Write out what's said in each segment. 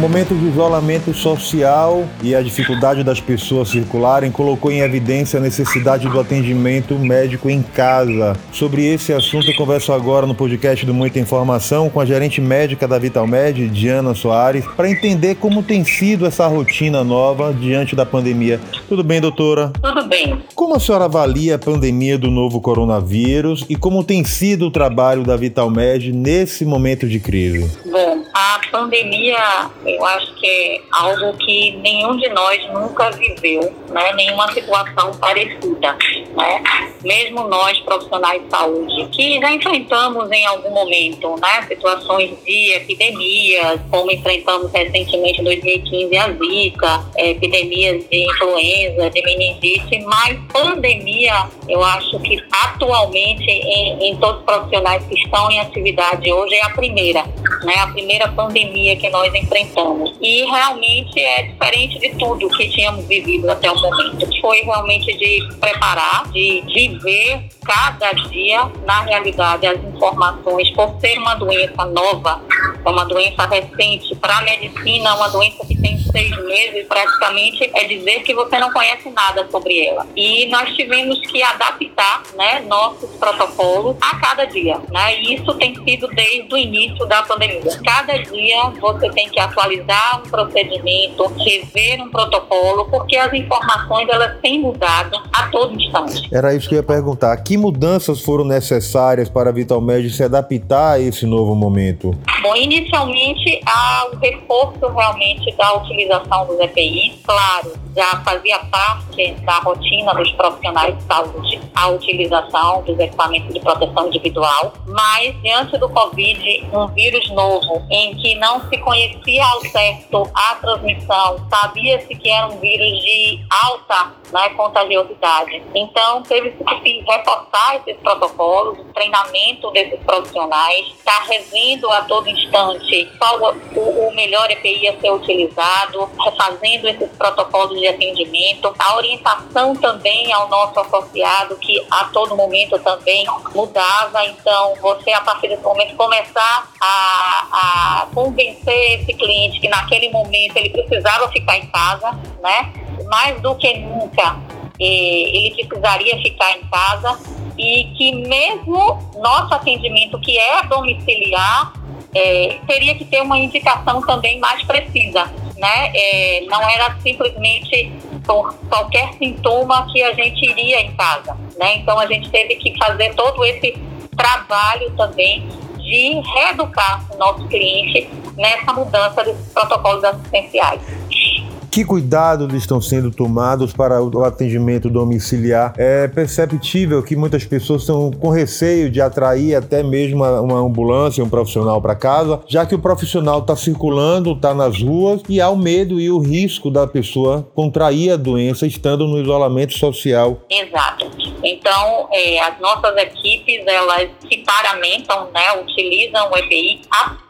momento de isolamento social e a dificuldade das pessoas circularem colocou em evidência a necessidade do atendimento médico em casa. Sobre esse assunto, eu converso agora no podcast do Muita Informação com a gerente médica da Vitalmed, Diana Soares, para entender como tem sido essa rotina nova diante da pandemia. Tudo bem, doutora? Tudo bem. Como a senhora avalia a pandemia do novo coronavírus e como tem sido o trabalho da Vitalmed nesse momento de crise? Bom, pandemia eu acho que é algo que nenhum de nós nunca viveu, né? nenhuma situação parecida. Né? Mesmo nós, profissionais de saúde, que já enfrentamos em algum momento né? situações de epidemias, como enfrentamos recentemente em 2015 a Zika, epidemias de influenza, de meningite, mas pandemia, eu acho que atualmente em, em todos os profissionais que estão em atividade hoje é a primeira, né? a primeira pandemia que nós enfrentamos. E realmente é diferente de tudo que tínhamos vivido até o momento. Foi realmente de preparar, de viver cada dia, na realidade, as informações, por ser uma doença nova, uma doença recente, para a medicina, uma doença que tem seis meses praticamente, é dizer que você não conhece nada sobre ela. E nós tivemos que adaptar né, nossos protocolos a cada dia. Né? E isso tem sido desde o início da pandemia. Cada dia você tem que atualizar um procedimento, rever um protocolo, porque as informações elas têm mudado a todo instante. Era isso que eu ia perguntar. Que mudanças foram necessárias para a Vitalmed se adaptar a esse novo momento? Bom, inicialmente, o reforço realmente da utilização dos EPIs, claro, já fazia parte da rotina dos profissionais de saúde a utilização dos equipamentos de proteção individual, mas diante do Covid, um vírus novo em que não se conhecia ao certo a transmissão, sabia-se que era um vírus de alta né, contagiosidade. Então, teve que reforçar esses protocolos, o treinamento desses profissionais, estar tá revendo a todo instante qual o, o melhor EPI a ser utilizado, refazendo esses protocolos de atendimento, a orientação também ao nosso associado, que a todo momento também mudava. Então, você, a partir desse momento, começar a, a convencer esse cliente que naquele momento ele precisava ficar em casa, né? Mais do que nunca, ele precisaria ficar em casa e que mesmo nosso atendimento, que é domiciliar, é, teria que ter uma indicação também mais precisa né? É, não era simplesmente por qualquer sintoma que a gente iria em casa, né? Então a gente teve que fazer todo esse trabalho também de reeducar o nosso cliente nessa mudança desses protocolos assistenciais. Que cuidados estão sendo tomados para o atendimento domiciliar? É perceptível que muitas pessoas estão com receio de atrair até mesmo uma ambulância, um profissional para casa, já que o profissional está circulando, está nas ruas e há o medo e o risco da pessoa contrair a doença estando no isolamento social. Exato. Então, é, as nossas equipes, elas se paramentam, né, utilizam o EPI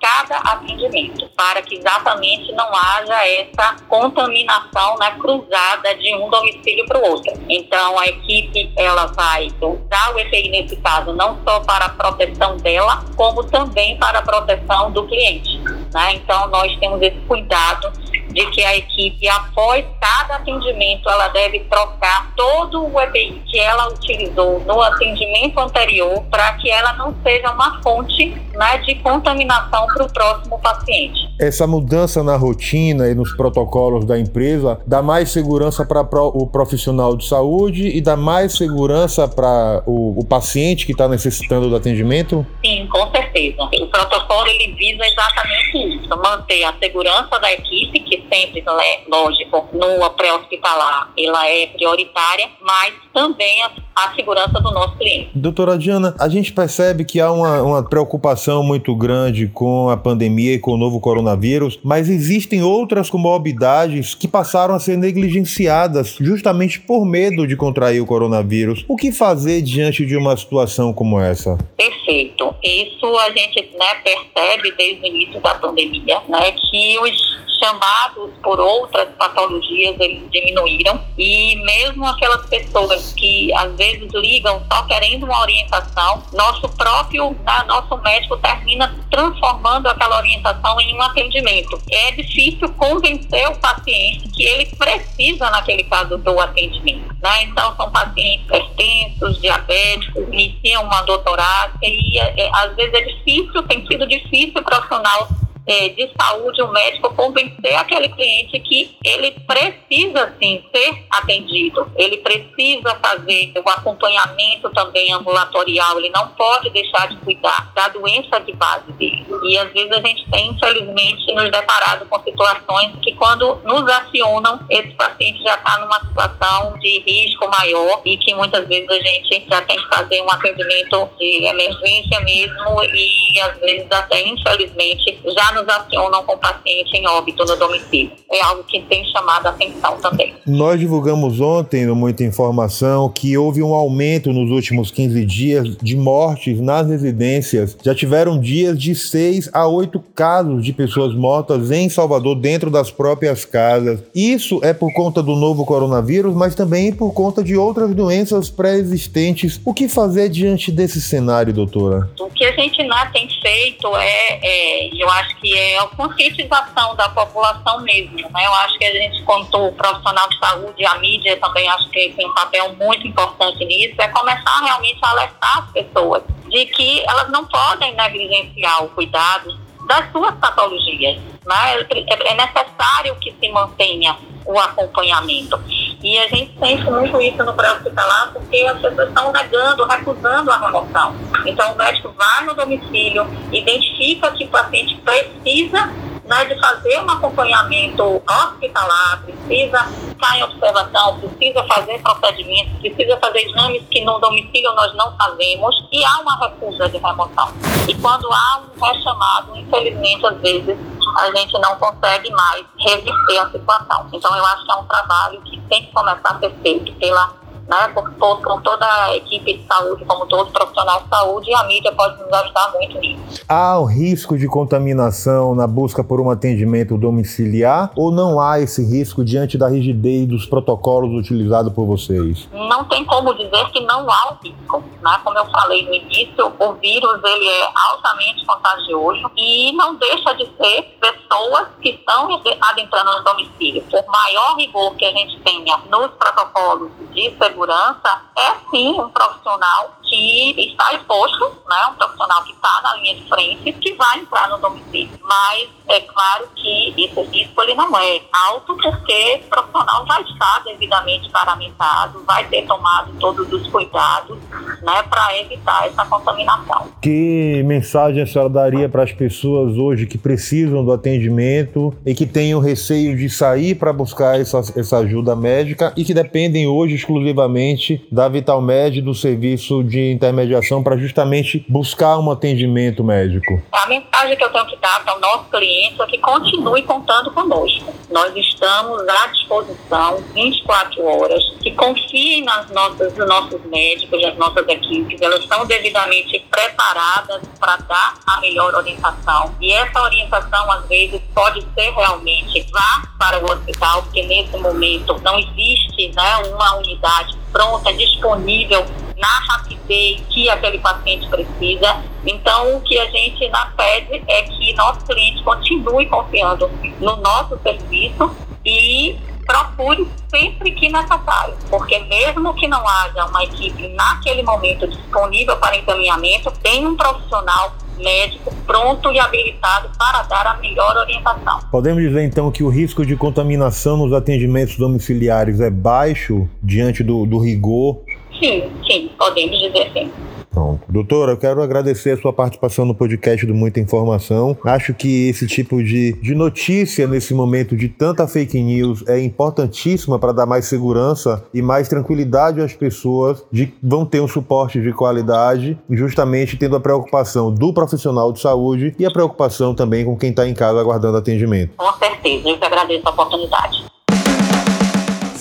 cada atendimento, para que exatamente não haja essa contaminação né, cruzada de um domicílio para o outro. Então, a equipe ela vai usar o EPI nesse caso não só para a proteção dela, como também para a proteção do cliente. Né? Então, nós temos esse cuidado de que a equipe, após cada atendimento, ela deve trocar todo o EPI que ela utilizou no atendimento anterior para que ela não seja uma fonte né, de contaminação para o próximo paciente. Essa mudança na rotina e nos protocolos da empresa dá mais segurança para o profissional de saúde e dá mais segurança para o, o, paciente que está necessitando do atendimento? Sim, com certeza. O protocolo ele visa exatamente isso, manter a segurança da equipe, que sempre, é lógico, no pré-hospitalar ela é prioritária, mas também a, a, segurança do nosso cliente. Doutora Diana, a gente percebe que há uma, uma preocupação muito grande com a pandemia e com o novo coronavírus, mas existem outras comorbidades que passaram a ser negligenciadas justamente por medo de contrair o coronavírus. O que fazer diante de uma situação como essa? Perfeito. Isso a gente né, percebe desde o início da pandemia, né, que os chamados por outras patologias eles diminuíram e mesmo aquelas pessoas que às vezes vezes ligam só querendo uma orientação, nosso próprio, né, nosso médico termina transformando aquela orientação em um atendimento. É difícil convencer o paciente que ele precisa, naquele caso, do atendimento. Né? Então, são pacientes hipertensos, diabéticos, iniciam uma doutorada e é, é, às vezes é difícil, tem sido difícil o profissional é, de saúde, o médico convencer aquele cliente que ele precisa sim ser atendido, ele precisa fazer o acompanhamento também ambulatorial, ele não pode deixar de cuidar da doença de base dele. E às vezes a gente tem, infelizmente, nos deparado com situações que quando nos acionam, esse paciente já está numa situação de risco maior e que muitas vezes a gente já tem que fazer um atendimento de emergência mesmo e às vezes até, infelizmente, já nos acionam com paciente em óbito no domicílio. É algo que tem chamado a atenção também. Nós divulgamos ontem, no Muita Informação, que houve um aumento nos últimos 15 dias de mortes nas residências. Já tiveram dias de 6 a 8 casos de pessoas mortas em Salvador, dentro das próprias casas. Isso é por conta do novo coronavírus, mas também por conta de outras doenças pré-existentes. O que fazer diante desse cenário, doutora? O que a gente não tem feito é, é eu acho que é a conscientização da população mesmo. Né? Eu acho que a gente, quanto profissional de saúde, a mídia também acho que tem um papel muito importante nisso, é começar realmente a alertar as pessoas de que elas não podem negligenciar o cuidado das suas patologias. Né? É, é necessário que se mantenha o acompanhamento. E a gente sente muito isso no pré-hospitalar porque as pessoas estão negando, recusando a remoção. Então o médico vai no domicílio, identifica que o paciente precisa né, de fazer um acompanhamento hospitalar, precisa ficar em observação, precisa fazer procedimentos, precisa fazer exames que no domicílio nós não fazemos e há uma recusa de remoção. E quando há um rechamado, infelizmente, às vezes, a gente não consegue mais reverter a situação. Então, eu acho que é um trabalho que tem que começar a ser feito pela né, por, por, por, toda a equipe de saúde, como todos os profissionais de saúde, e a mídia pode nos ajudar muito nisso. Há o risco de contaminação na busca por um atendimento domiciliar ou não há esse risco diante da rigidez dos protocolos utilizados por vocês? Não tem como dizer que não há o risco. Né? Como eu falei no início, o vírus ele é altamente contagioso e não deixa de ser pessoas que estão adentrando no domicílio. Por maior rigor que a gente tenha nos protocolos de segurança, é sim um profissional que está exposto, né, um profissional que está na linha de frente, que vai entrar no domicílio. Mas é claro que esse risco ele não é alto, porque o profissional vai estar devidamente paramentado, vai ter tomado todos os cuidados né, para evitar essa contaminação. Que mensagem a senhora daria para as pessoas hoje que precisam do atendimento e que tenham receio de sair para buscar essa, essa ajuda médica e que dependem hoje exclusivamente da Vitalmed do serviço de de intermediação para justamente buscar um atendimento médico? A mensagem que eu tenho que dar para o nosso cliente é que continue contando conosco. Nós estamos à disposição 24 horas, que confiem nas nossas, nos nossos médicos, nas nossas equipes, elas estão devidamente preparadas para dar a melhor orientação. E essa orientação, às vezes, pode ser realmente vá para o hospital, porque nesse momento não existe né, uma unidade pronta, disponível na rapidez que aquele paciente precisa. Então, o que a gente na pede é que nosso cliente continue confiando no nosso serviço e procure sempre que necessário, porque mesmo que não haja uma equipe naquele momento disponível para encaminhamento, tem um profissional médico pronto e habilitado para dar a melhor orientação. Podemos dizer então que o risco de contaminação nos atendimentos domiciliares é baixo diante do, do rigor Sim, sim, podemos dizer sim. Pronto. Doutora, eu quero agradecer a sua participação no podcast do Muita Informação. Acho que esse tipo de, de notícia nesse momento de tanta fake news é importantíssima para dar mais segurança e mais tranquilidade às pessoas de que vão ter um suporte de qualidade, justamente tendo a preocupação do profissional de saúde e a preocupação também com quem está em casa aguardando atendimento. Com certeza, eu que agradeço a oportunidade.